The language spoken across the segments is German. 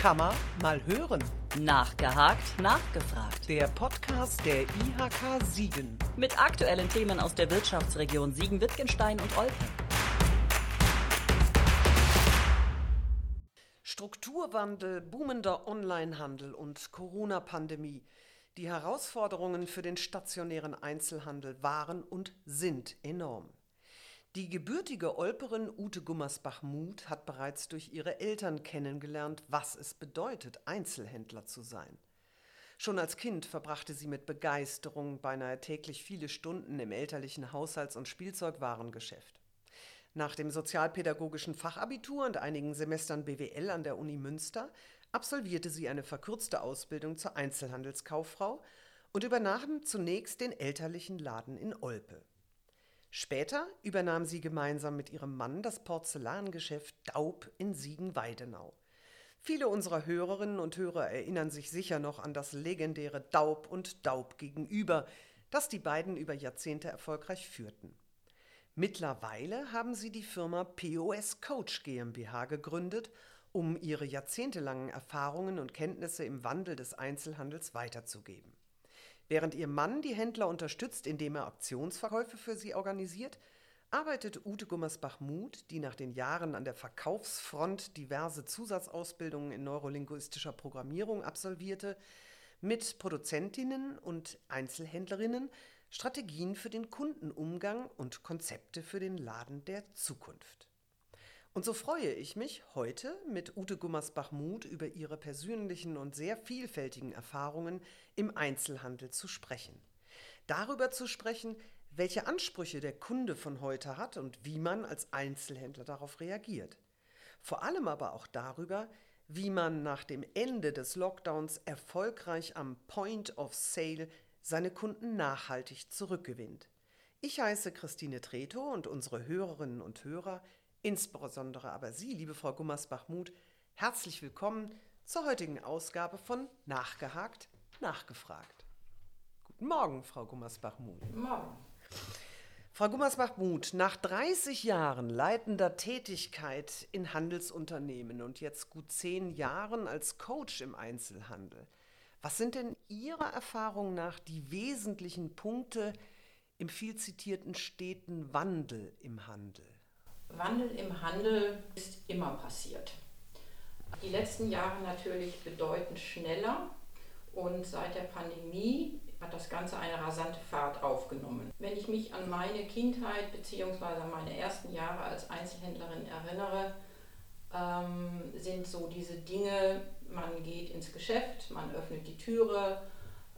Kammer mal hören. Nachgehakt, nachgefragt. Der Podcast der IHK Siegen. Mit aktuellen Themen aus der Wirtschaftsregion Siegen-Wittgenstein und Olpe. Strukturwandel, boomender Onlinehandel und Corona-Pandemie. Die Herausforderungen für den stationären Einzelhandel waren und sind enorm. Die gebürtige Olperin Ute Gummersbach-Muth hat bereits durch ihre Eltern kennengelernt, was es bedeutet, Einzelhändler zu sein. Schon als Kind verbrachte sie mit Begeisterung beinahe täglich viele Stunden im elterlichen Haushalts- und Spielzeugwarengeschäft. Nach dem sozialpädagogischen Fachabitur und einigen Semestern BWL an der Uni Münster absolvierte sie eine verkürzte Ausbildung zur Einzelhandelskauffrau und übernahm zunächst den elterlichen Laden in Olpe. Später übernahm sie gemeinsam mit ihrem Mann das Porzellangeschäft Daub in Siegen-Weidenau. Viele unserer Hörerinnen und Hörer erinnern sich sicher noch an das legendäre Daub und Daub gegenüber, das die beiden über Jahrzehnte erfolgreich führten. Mittlerweile haben sie die Firma POS Coach GmbH gegründet, um ihre jahrzehntelangen Erfahrungen und Kenntnisse im Wandel des Einzelhandels weiterzugeben. Während ihr Mann die Händler unterstützt, indem er Optionsverkäufe für sie organisiert, arbeitet Ute Gummersbach-Muth, die nach den Jahren an der Verkaufsfront diverse Zusatzausbildungen in neurolinguistischer Programmierung absolvierte, mit Produzentinnen und Einzelhändlerinnen Strategien für den Kundenumgang und Konzepte für den Laden der Zukunft. Und so freue ich mich, heute mit Ute Gummersbach-Muth über ihre persönlichen und sehr vielfältigen Erfahrungen im Einzelhandel zu sprechen. Darüber zu sprechen, welche Ansprüche der Kunde von heute hat und wie man als Einzelhändler darauf reagiert. Vor allem aber auch darüber, wie man nach dem Ende des Lockdowns erfolgreich am Point of Sale seine Kunden nachhaltig zurückgewinnt. Ich heiße Christine Treto und unsere Hörerinnen und Hörer insbesondere aber Sie, liebe Frau Gummersbach-Muth, herzlich willkommen zur heutigen Ausgabe von Nachgehakt, Nachgefragt. Guten Morgen, Frau Gummersbach-Muth. Guten Morgen. Frau Gummersbach-Muth, nach 30 Jahren leitender Tätigkeit in Handelsunternehmen und jetzt gut zehn Jahren als Coach im Einzelhandel, was sind denn Ihrer Erfahrung nach die wesentlichen Punkte im viel zitierten steten Wandel im Handel? Wandel im Handel ist immer passiert. Die letzten Jahre natürlich bedeutend schneller und seit der Pandemie hat das Ganze eine rasante Fahrt aufgenommen. Wenn ich mich an meine Kindheit bzw. meine ersten Jahre als Einzelhändlerin erinnere, ähm, sind so diese Dinge, man geht ins Geschäft, man öffnet die Türe,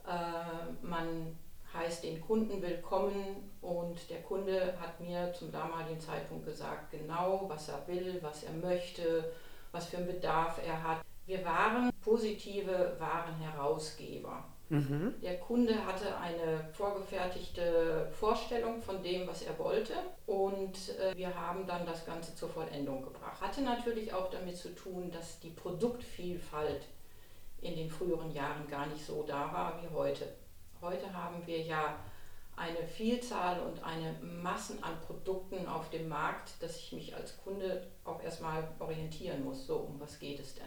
äh, man heißt den Kunden willkommen und der Kunde hat mir zum damaligen Zeitpunkt gesagt, genau was er will, was er möchte, was für einen Bedarf er hat. Wir waren positive Warenherausgeber. Mhm. Der Kunde hatte eine vorgefertigte Vorstellung von dem, was er wollte und äh, wir haben dann das Ganze zur Vollendung gebracht. Hatte natürlich auch damit zu tun, dass die Produktvielfalt in den früheren Jahren gar nicht so da war wie heute. Heute haben wir ja eine Vielzahl und eine Massen an Produkten auf dem Markt, dass ich mich als Kunde auch erstmal orientieren muss. So, um was geht es denn?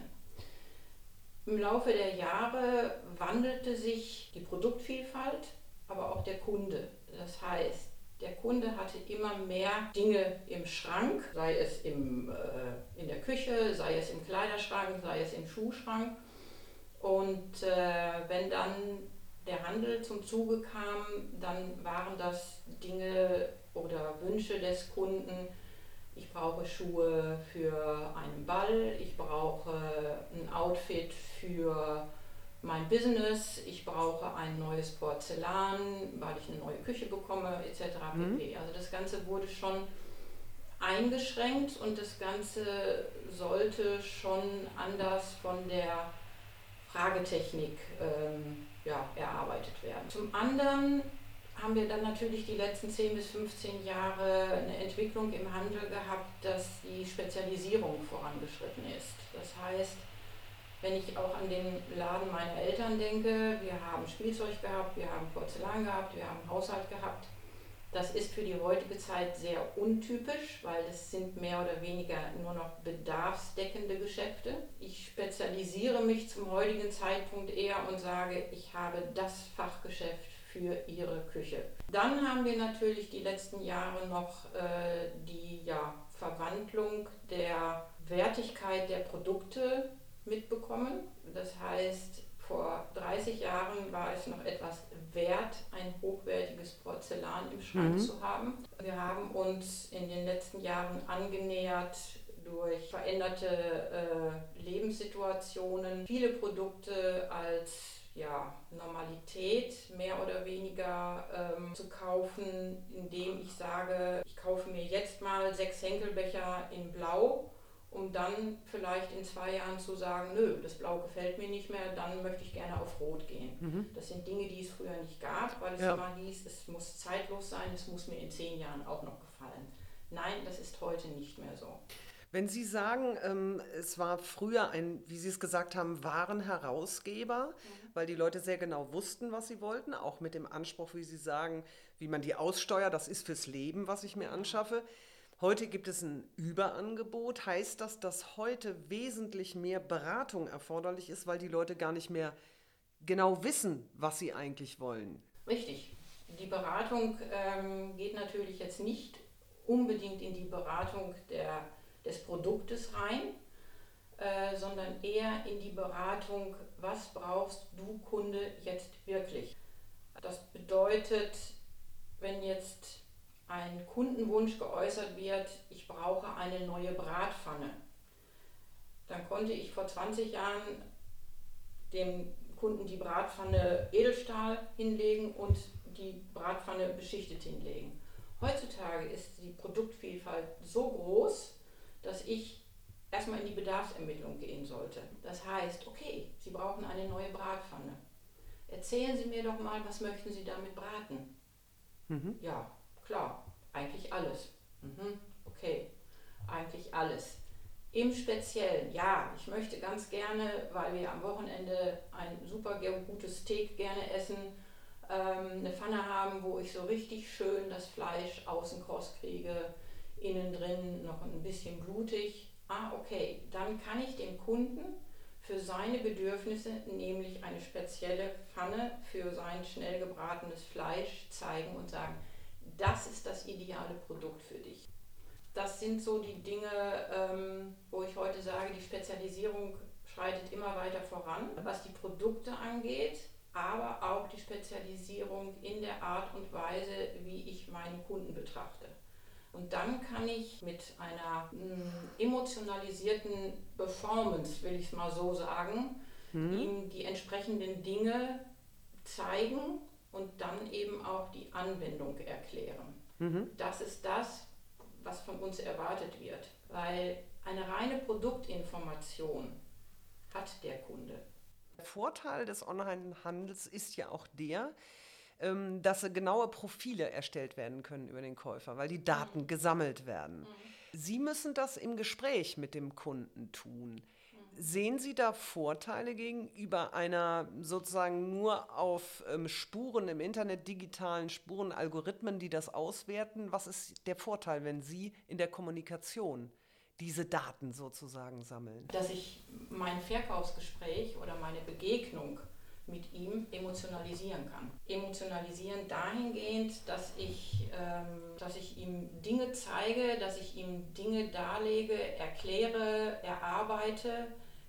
Im Laufe der Jahre wandelte sich die Produktvielfalt, aber auch der Kunde. Das heißt, der Kunde hatte immer mehr Dinge im Schrank, sei es im, äh, in der Küche, sei es im Kleiderschrank, sei es im Schuhschrank. Und äh, wenn dann der Handel zum Zuge kam, dann waren das Dinge oder Wünsche des Kunden. Ich brauche Schuhe für einen Ball, ich brauche ein Outfit für mein Business, ich brauche ein neues Porzellan, weil ich eine neue Küche bekomme, etc. Mhm. Also das Ganze wurde schon eingeschränkt und das Ganze sollte schon anders von der Fragetechnik ähm, ja, erarbeitet werden. Zum anderen haben wir dann natürlich die letzten 10 bis 15 Jahre eine Entwicklung im Handel gehabt, dass die Spezialisierung vorangeschritten ist. Das heißt, wenn ich auch an den Laden meiner Eltern denke, wir haben Spielzeug gehabt, wir haben Porzellan gehabt, wir haben Haushalt gehabt, Das ist für die heutige Zeit sehr untypisch, weil es sind mehr oder weniger nur noch bedarfsdeckende Geschäfte. Ich spezialisiere mich zum heutigen Zeitpunkt eher und sage, ich habe das Fachgeschäft für ihre Küche. Dann haben wir natürlich die letzten Jahre noch äh, die ja, Verwandlung der Wertigkeit der Produkte mitbekommen. Das heißt, vor 30 Jahren war es noch etwas wert, ein hochwertiges Porzellan im Schrank mhm. zu haben. Wir haben uns in den letzten Jahren angenähert durch veränderte äh, Lebenssituationen, viele Produkte als ja, Normalität mehr oder weniger ähm, zu kaufen, indem ich sage, ich kaufe mir jetzt mal sechs Henkelbecher in Blau um dann vielleicht in zwei Jahren zu sagen, nö, das Blau gefällt mir nicht mehr, dann möchte ich gerne auf Rot gehen. Mhm. Das sind Dinge, die es früher nicht gab, weil es ja. immer hieß, es muss zeitlos sein, es muss mir in zehn Jahren auch noch gefallen. Nein, das ist heute nicht mehr so. Wenn Sie sagen, ähm, es war früher ein, wie Sie es gesagt haben, Warenherausgeber, mhm. weil die Leute sehr genau wussten, was sie wollten, auch mit dem Anspruch, wie Sie sagen, wie man die aussteuert, das ist fürs Leben, was ich mir anschaffe. Heute gibt es ein Überangebot. Heißt das, dass heute wesentlich mehr Beratung erforderlich ist, weil die Leute gar nicht mehr genau wissen, was sie eigentlich wollen? Richtig. Die Beratung ähm, geht natürlich jetzt nicht unbedingt in die Beratung der, des Produktes rein, äh, sondern eher in die Beratung, was brauchst du Kunde jetzt wirklich. Das bedeutet, wenn jetzt ein Kundenwunsch geäußert wird, ich brauche eine neue Bratpfanne, dann konnte ich vor 20 Jahren dem Kunden die Bratpfanne Edelstahl hinlegen und die Bratpfanne beschichtet hinlegen. Heutzutage ist die Produktvielfalt so groß, dass ich erstmal in die Bedarfsermittlung gehen sollte. Das heißt, okay, Sie brauchen eine neue Bratpfanne. Erzählen Sie mir doch mal, was möchten Sie damit braten? Mhm. Ja, Klar, eigentlich alles. Mhm. Okay, eigentlich alles. Im Speziellen, ja, ich möchte ganz gerne, weil wir am Wochenende ein super gutes Steak gerne essen, ähm, eine Pfanne haben, wo ich so richtig schön das Fleisch außen kross kriege, innen drin noch ein bisschen blutig. Ah, okay, dann kann ich dem Kunden für seine Bedürfnisse, nämlich eine spezielle Pfanne für sein schnell gebratenes Fleisch zeigen und sagen, das ist das ideale Produkt für dich. Das sind so die Dinge, ähm, wo ich heute sage, die Spezialisierung schreitet immer weiter voran, was die Produkte angeht, aber auch die Spezialisierung in der Art und Weise, wie ich meinen Kunden betrachte. Und dann kann ich mit einer mm, emotionalisierten Performance, will ich es mal so sagen, mhm. ihm die entsprechenden Dinge zeigen und dann eben auch die Anwendung erklären. Mhm. Das ist das, was von uns erwartet wird, weil eine reine Produktinformation hat der Kunde. Der Vorteil des Onlinehandels ist ja auch der, ähm, dass genaue Profile erstellt werden können über den Käufer, weil die Daten mhm. gesammelt werden. Mhm. Sie müssen das im Gespräch mit dem Kunden tun. Sehen Sie da Vorteile gegenüber einer sozusagen nur auf ähm, Spuren im Internet, digitalen Spuren, Algorithmen, die das auswerten? Was ist der Vorteil, wenn Sie in der Kommunikation diese Daten sozusagen sammeln? Dass ich mein Verkaufsgespräch oder meine Begegnung mit ihm emotionalisieren kann. Emotionalisieren dahingehend, dass ich, ähm, dass ich ihm Dinge zeige, dass ich ihm Dinge darlege, erkläre, erarbeite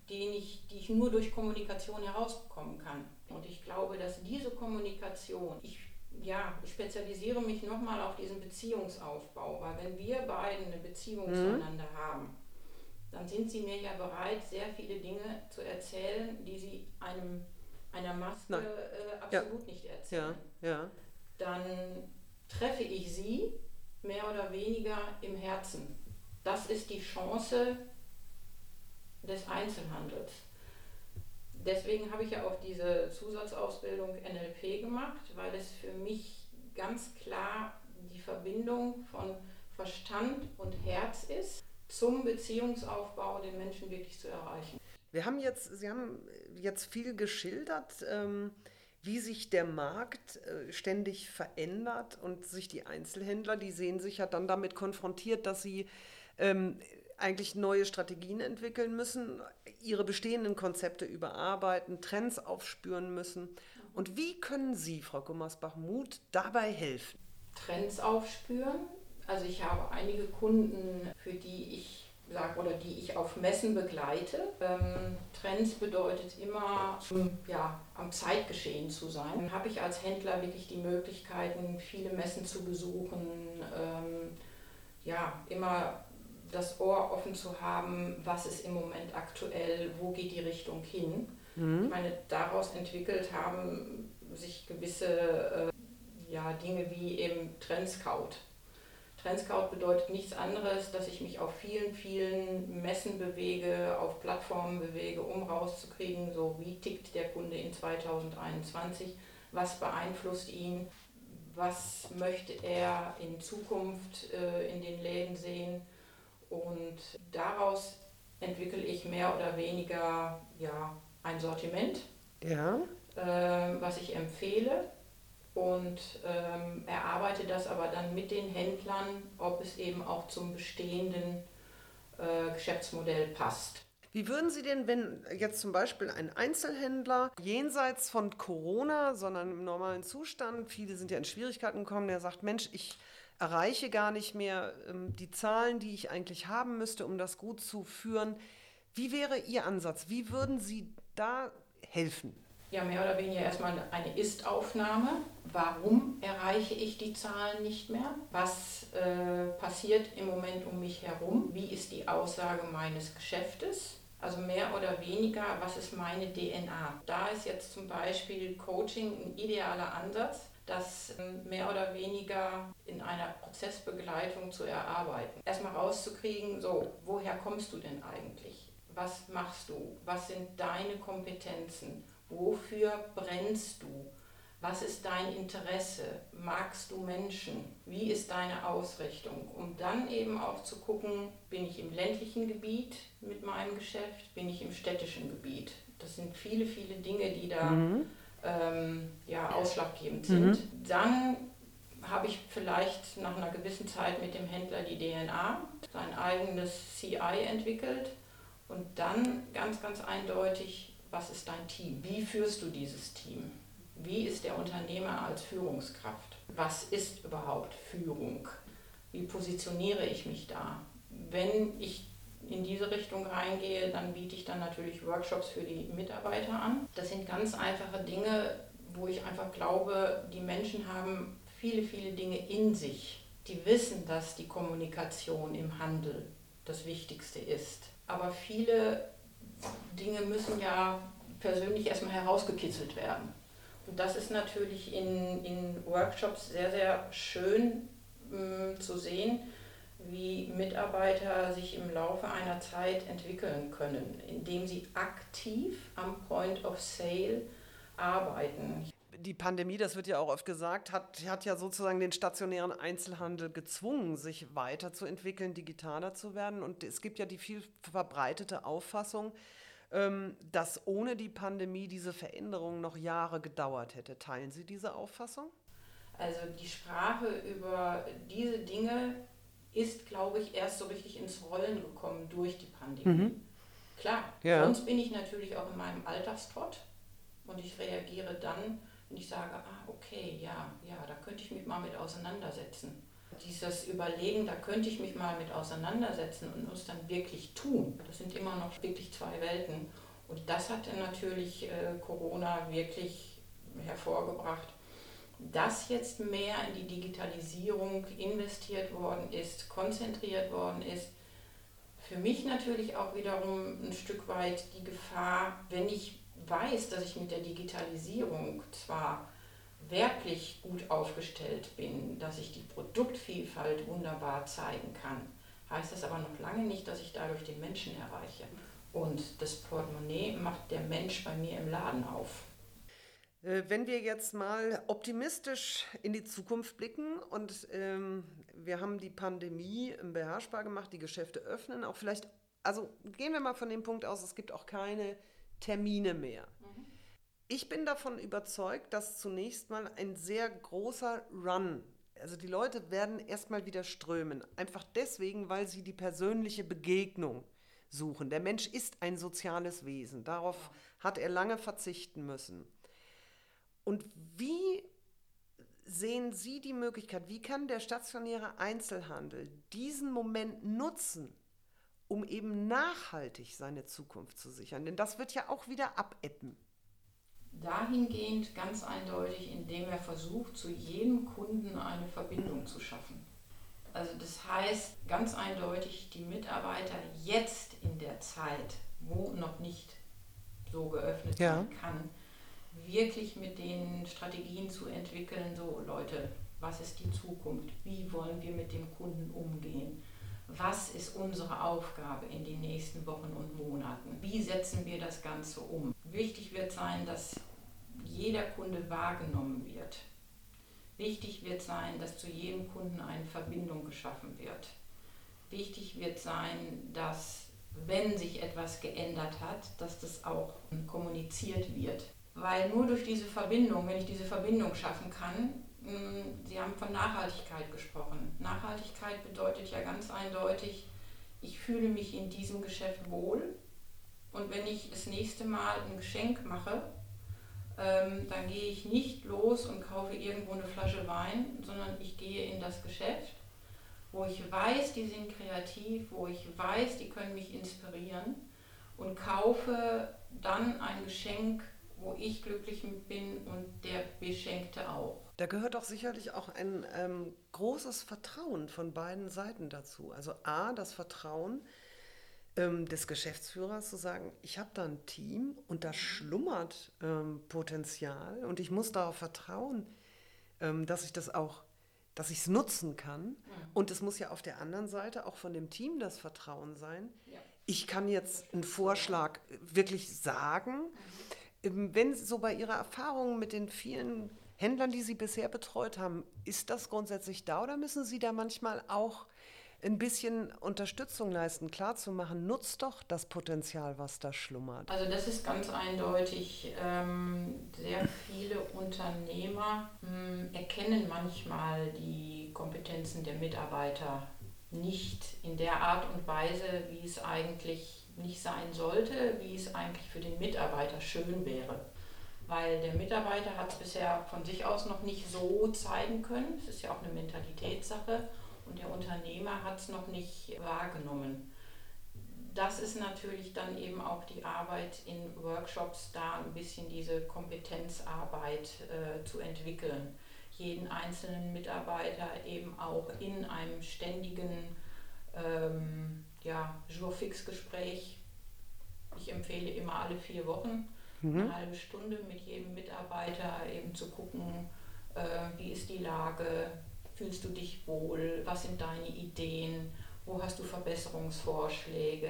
den ich, die ich nur durch Kommunikation herausbekommen kann. Und ich glaube, dass diese Kommunikation, ich, ja, ich spezialisiere mich nochmal auf diesen Beziehungsaufbau, weil wenn wir beiden eine Beziehung mhm. zueinander haben, dann sind sie mir ja bereit, sehr viele Dinge zu erzählen, die sie einem, einer Maske äh, absolut ja. nicht erzählen. Ja. Ja. Dann treffe ich sie mehr oder weniger im Herzen. Das ist die Chance, des Einzelhandels. Deswegen habe ich ja auch diese Zusatzausbildung NLP gemacht, weil es für mich ganz klar die Verbindung von Verstand und Herz ist, zum Beziehungsaufbau den Menschen wirklich zu erreichen. Wir haben jetzt, Sie haben jetzt viel geschildert. Ähm wie sich der Markt äh, ständig verändert und sich die Einzelhändler, die sehen sich ja dann damit konfrontiert, dass sie ähm, eigentlich neue Strategien entwickeln müssen, ihre bestehenden Konzepte überarbeiten, Trends aufspüren müssen. Und wie können Sie, Frau Gummersbach-Muth, dabei helfen? Trends aufspüren. Also ich habe einige Kunden, für die ich sage oder die ich auf Messen begleite. Ähm, Trends bedeutet immer, ja, am Zeitgeschehen zu sein. Habe ich als Händler wirklich die Möglichkeiten, viele Messen zu besuchen, ähm, ja, immer das Ohr offen zu haben, was ist im Moment aktuell, wo geht die Richtung hin. Mhm. Ich meine, daraus entwickelt haben sich gewisse äh, ja, Dinge wie eben Trendscout. Trendscout bedeutet nichts anderes, dass ich mich auf vielen, vielen Messen bewege, auf Plattformen bewege, um rauszukriegen, so wie tickt der Kunde in 2021, was beeinflusst ihn, was möchte er in Zukunft äh, in den Läden sehen und daraus entwickle ich mehr oder weniger ja, ein Sortiment, ja. äh, was ich empfehle und ähm, erarbeite das aber dann mit den Händlern, ob es eben auch zum bestehenden äh, Geschäftsmodell passt. Wie würden Sie denn, wenn jetzt zum Beispiel ein Einzelhändler jenseits von Corona, sondern im normalen Zustand, viele sind ja in Schwierigkeiten gekommen, der sagt, Mensch, ich erreiche gar nicht mehr ähm, die Zahlen, die ich eigentlich haben müsste, um das gut zu führen. Wie wäre Ihr Ansatz? Wie würden Sie da helfen? Ja, mehr oder weniger erstmal eine Ist-Aufnahme. Warum erreiche ich die Zahlen nicht mehr? Was äh, passiert im Moment um mich herum? Wie ist die Aussage meines Geschäftes? Also mehr oder weniger, was ist meine DNA? Da ist jetzt zum Beispiel Coaching ein idealer Ansatz, das ähm, mehr oder weniger in einer Prozessbegleitung zu erarbeiten. Erstmal rauszukriegen, so, woher kommst du denn eigentlich? Was machst du? Was sind deine Kompetenzen? Wofür brennst du? Was ist dein Interesse? Magst du Menschen? Wie ist deine Ausrichtung? Um dann eben auch zu gucken, bin ich im ländlichen Gebiet mit meinem Geschäft, bin ich im städtischen Gebiet? Das sind viele, viele Dinge, die da mhm ähm, ja, ausschlaggebend sind. Mhm. Dann habe ich vielleicht nach einer gewissen Zeit mit dem Händler die DNA, sein eigenes CI entwickelt und dann ganz, ganz eindeutig, was ist dein Team? Wie führst du dieses Team? Wie ist der Unternehmer als Führungskraft? Was ist überhaupt Führung? Wie positioniere ich mich da? Wenn ich in diese Richtung reingehe, dann biete ich dann natürlich Workshops für die Mitarbeiter an. Das sind ganz einfache Dinge, wo ich einfach glaube, die Menschen haben viele, viele Dinge in sich. Die wissen, dass die Kommunikation im Handel das Wichtigste ist. Aber viele Dinge müssen ja persönlich erstmal herausgekitzelt werden. Und das ist natürlich in, in Workshops sehr, sehr schön mh, mm, zu sehen, wie Mitarbeiter sich im Laufe einer Zeit entwickeln können, indem sie aktiv am Point of Sale arbeiten. Die Pandemie, das wird ja auch oft gesagt, hat, hat ja sozusagen den stationären Einzelhandel gezwungen, sich weiterzuentwickeln, digitaler zu werden. Und es gibt ja die viel verbreitete Auffassung, ähm, dass ohne die Pandemie diese Veränderung noch Jahre gedauert hätte. Teilen Sie diese Auffassung? Also die Sprache über diese Dinge ist, glaube ich, erst so richtig ins Rollen gekommen durch die Pandemie. Mhm. Klar, ja. sonst bin ich natürlich auch in meinem Alltagstrott und ich reagiere dann, wenn ich sage, ah, okay, ja, ja, da könnte ich mich mal mit auseinandersetzen. Dieses Überlegen, da könnte ich mich mal mit auseinandersetzen und uns dann wirklich tun. Das sind immer noch wirklich zwei Welten. Und das hat dann natürlich äh, Corona wirklich hervorgebracht dass jetzt mehr in die Digitalisierung investiert worden ist, konzentriert worden ist. Für mich natürlich auch wiederum ein Stück weit die Gefahr, wenn ich weiß, dass ich mit der Digitalisierung zwar wirklich gut aufgestellt bin, dass ich die Produktvielfalt wunderbar zeigen kann, heißt das aber noch lange nicht, dass ich dadurch den Menschen erreiche. Und das Portemonnaie macht der Mensch bei mir im Laden auf. Äh, wenn wir jetzt mal optimistisch in die Zukunft blicken und ähm, wir haben die Pandemie beherrschbar gemacht, die Geschäfte öffnen, auch vielleicht, also gehen wir mal von dem Punkt aus, es gibt auch keine Termine mehr. Mhm. Ich bin davon überzeugt, dass zunächst mal ein sehr großer Run, also die Leute werden erstmal wieder strömen. Einfach deswegen, weil sie die persönliche Begegnung suchen. Der Mensch ist ein soziales Wesen. Darauf hat er lange verzichten müssen. Und wie sehen Sie die Möglichkeit, wie kann der stationäre Einzelhandel diesen Moment nutzen, um eben nachhaltig seine Zukunft zu sichern? Denn das wird ja auch wieder abebben. Dahingehend ganz eindeutig, indem er versucht, zu jedem Kunden eine Verbindung zu schaffen. Also das heißt ganz eindeutig, die Mitarbeiter jetzt in der Zeit, wo noch nicht so geöffnet ja. werden kann, wirklich mit den Strategien zu entwickeln, so Leute, was ist die Zukunft? Wie wollen wir mit dem Kunden umgehen? Was ist unsere Aufgabe in den nächsten Wochen und Monaten? Wie setzen wir das Ganze um? Wichtig wird sein, dass jeder Kunde wahrgenommen wird. Wichtig wird sein, dass zu jedem Kunden eine Verbindung geschaffen wird. Wichtig wird sein, dass wenn sich etwas geändert hat, dass das auch kommuniziert wird. Weil nur durch diese Verbindung, wenn ich diese Verbindung schaffen kann, hm, Sie haben von Nachhaltigkeit gesprochen. Nachhaltigkeit bedeutet ja ganz eindeutig, ich fühle mich in diesem Geschäft wohl und wenn ich das nächste Mal ein Geschenk mache, ähm, dann gehe ich nicht los und kaufe irgendwo eine Flasche Wein, sondern ich gehe in das Geschäft, wo ich weiß, die sind kreativ, wo ich weiß, die können mich inspirieren und kaufe dann ein Geschenk, wo ich glücklich bin und der Beschenkte auch. Da gehört doch sicherlich auch ein ähm, großes Vertrauen von beiden Seiten dazu. Also a, das Vertrauen ähm, des Geschäftsführers zu sagen, ich habe da ein Team und da schlummert ähm, Potenzial und ich muss darauf vertrauen, ähm, dass ich das auch dass ich es nutzen kann. Ja. Und es muss ja auf der anderen Seite auch von dem Team das Vertrauen sein. Ja. Ich kann jetzt einen Vorschlag wirklich sagen. Mhm wenn so bei Ihrer Erfahrung mit den vielen Händlern, die Sie bisher betreut haben, ist das grundsätzlich da oder müssen Sie da manchmal auch ein bisschen Unterstützung leisten, klarzumachen, nutzt doch das Potenzial, was da schlummert? Also das ist ganz eindeutig. Ähm, sehr viele Unternehmer hm, erkennen manchmal die Kompetenzen der Mitarbeiter nicht in der Art und Weise, wie es eigentlich nicht sein sollte, wie es eigentlich für den Mitarbeiter schön wäre. Weil der Mitarbeiter hat es bisher von sich aus noch nicht so zeigen können. Es ist ja auch eine Mentalitätssache. Und der Unternehmer hat es noch nicht wahrgenommen. Das ist natürlich dann eben auch die Arbeit in Workshops, da ein bisschen diese Kompetenzarbeit äh, zu entwickeln. Jeden einzelnen Mitarbeiter eben auch in einem ständigen ähm, ja, Jour-Fix-Gespräch. Ich empfehle immer alle vier Wochen mhm. eine halbe Stunde mit jedem Mitarbeiter eben zu gucken, äh, wie ist die Lage, fühlst du dich wohl, was sind deine Ideen, wo hast du Verbesserungsvorschläge.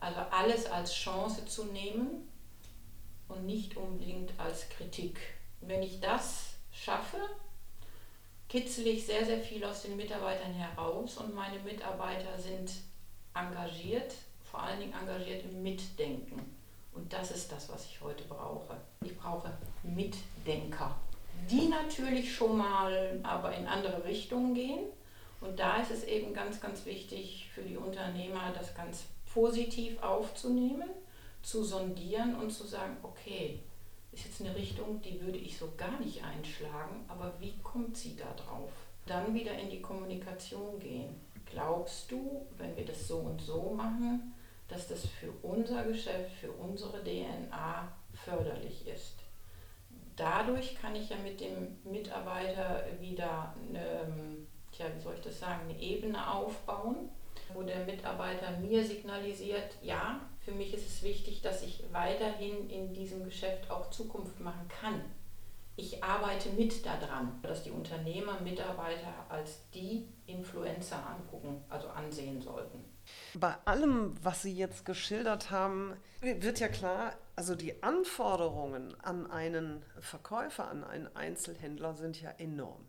Also alles als Chance zu nehmen und nicht unbedingt als Kritik. Wenn ich das schaffe, kitzel ich sehr, sehr viel aus den Mitarbeitern heraus und meine Mitarbeiter sind engagiert, vor allen Dingen engagiert im Mitdenken. Und das ist das, was ich heute brauche. Ich brauche Mitdenker, die natürlich schon mal aber in andere Richtungen gehen. Und da ist es eben ganz, ganz wichtig für die Unternehmer, das ganz positiv aufzunehmen, zu sondieren und zu sagen, okay, ist jetzt eine Richtung, die würde ich so gar nicht einschlagen, aber wie kommt sie da drauf? Dann wieder in die Kommunikation gehen. Glaubst du, wenn wir das so und so machen, dass das für unser Geschäft, für unsere DNA förderlich ist? Dadurch kann ich ja mit dem Mitarbeiter wieder eine, tja, wie soll ich das sagen, eine Ebene aufbauen, wo der Mitarbeiter mir signalisiert, ja, für mich ist es wichtig, dass ich weiterhin in diesem Geschäft auch Zukunft machen kann. Ich arbeite mit daran, dass die Unternehmer Mitarbeiter als die Influencer angucken, also ansehen sollten. Bei allem, was Sie jetzt geschildert haben, wird ja klar, also die Anforderungen an einen Verkäufer, an einen Einzelhändler sind ja enorm.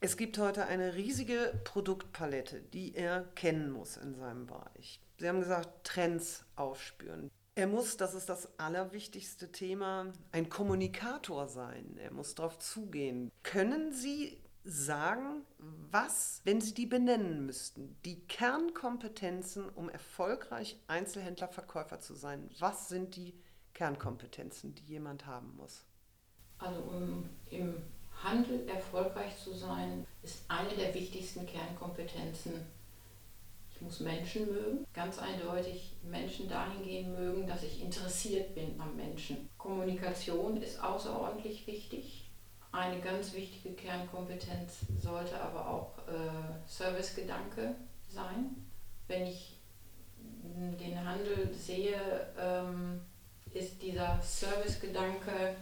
Es gibt heute eine riesige Produktpalette, die er kennen muss in seinem Bereich. Sie haben gesagt, Trends aufspüren. Er muss, das ist das allerwichtigste Thema, ein Kommunikator sein. Er muss darauf zugehen. Können Sie sagen, was, wenn Sie die benennen müssten, die Kernkompetenzen, um erfolgreich Einzelhändler, Verkäufer zu sein, was sind die Kernkompetenzen, die jemand haben muss? Also um im Handel erfolgreich zu sein, ist eine der wichtigsten Kernkompetenzen, ich muss Menschen mögen, ganz eindeutig Menschen dahingehend mögen, dass ich interessiert bin am Menschen. Kommunikation ist außerordentlich wichtig eine ganz wichtige Kernkompetenz sollte aber auch äh, Servicegedanke sein. Wenn ich den Handel sehe, ähm, ist dieser Servicegedanke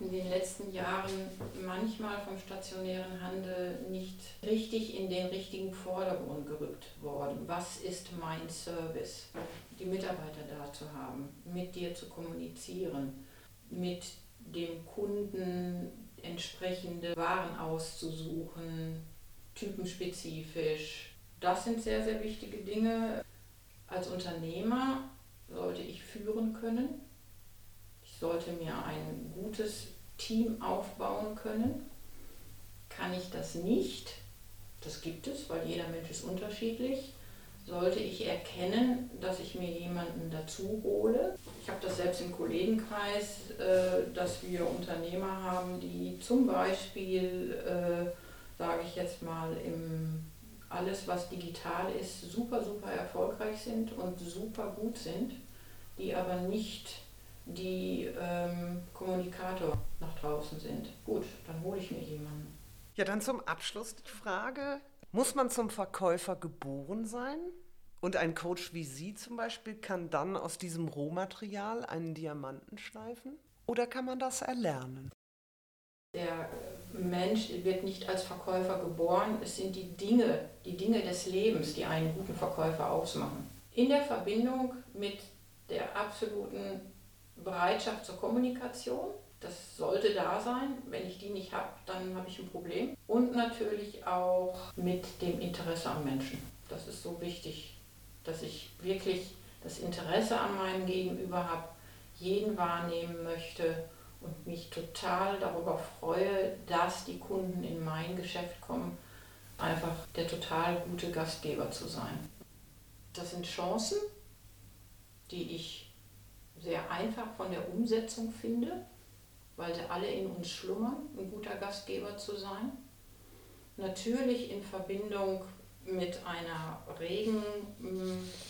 in den letzten Jahren manchmal vom stationären Handel nicht richtig in den richtigen Vordergrund gerückt worden. Was ist mein Service? Die Mitarbeiter da zu haben, mit dir zu kommunizieren, mit dem Kunden entsprechende Waren auszusuchen, typenspezifisch. Das sind sehr, sehr wichtige Dinge. Als Unternehmer sollte ich führen können. Ich sollte mir ein gutes Team aufbauen können. Kann ich das nicht, das gibt es, weil jeder Mensch ist unterschiedlich, sollte ich erkennen, dass ich mir jemanden dazu hole. Ich habe das selbst im Kollegenkreis, äh, dass wir Unternehmer haben, die zum Beispiel, äh, sage ich jetzt mal, im alles, was digital ist, super, super erfolgreich sind und super gut sind, die aber nicht die ähm, Kommunikator nach draußen sind. Gut, dann hole ich mir jemanden. Ja, dann zum Abschluss die Frage, muss man zum Verkäufer geboren sein? Und ein Coach wie Sie zum Beispiel kann dann aus diesem Rohmaterial einen Diamanten schleifen? Oder kann man das erlernen? Der Mensch wird nicht als Verkäufer geboren. Es sind die Dinge, die Dinge des Lebens, die einen guten Verkäufer ausmachen. In der Verbindung mit der absoluten Bereitschaft zur Kommunikation, das sollte da sein. Wenn ich die nicht habe, dann habe ich ein Problem. Und natürlich auch mit dem Interesse am Menschen. Das ist so wichtig, dass ich wirklich das Interesse an meinem Gegenüber habe, jeden wahrnehmen möchte und mich total darüber freue, dass die Kunden in mein Geschäft kommen, einfach der total gute Gastgeber zu sein. Das sind Chancen, die ich sehr einfach von der Umsetzung finde weil sie alle in uns schlummern, ein guter Gastgeber zu sein. Natürlich in Verbindung mit einer regen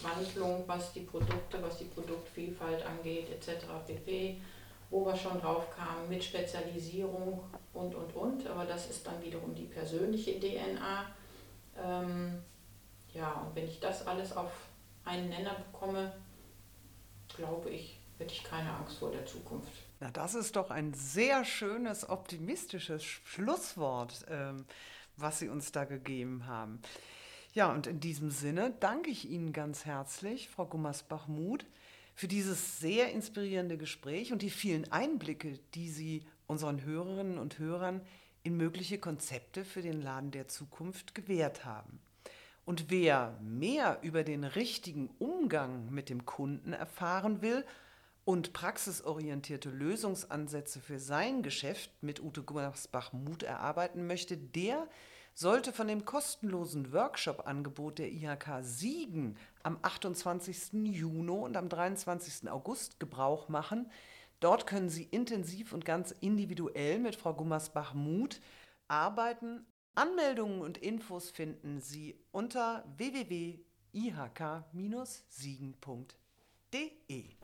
Wandlung, was die Produkte, was die Produktvielfalt angeht, etc. pp., wo wir schon drauf kamen, mit Spezialisierung und, und, und. Aber das ist dann wiederum die persönliche DNA. Ähm, ja, und wenn ich das alles auf einen Nenner bekomme, glaube ich, hätte ich keine Angst vor der Zukunft. Na, das ist doch ein sehr schönes, optimistisches Schlusswort, ähm, was Sie uns da gegeben haben. Ja, und in diesem Sinne danke ich Ihnen ganz herzlich, Frau Gummersbach-Muth, für dieses sehr inspirierende Gespräch und die vielen Einblicke, die Sie unseren Hörerinnen und Hörern in mögliche Konzepte für den Laden der Zukunft gewährt haben. Und wer mehr über den richtigen Umgang mit dem Kunden erfahren will und praxisorientierte Lösungsansätze für sein Geschäft mit Ute Gummersbach-Muth erarbeiten möchte, der sollte von dem kostenlosen Workshop-Angebot der IHK Siegen am 28. Juni und am 23. August Gebrauch machen. Dort können Sie intensiv und ganz individuell mit Frau Gummersbach-Muth arbeiten. Anmeldungen und Infos finden Sie unter www.ihk-siegen.de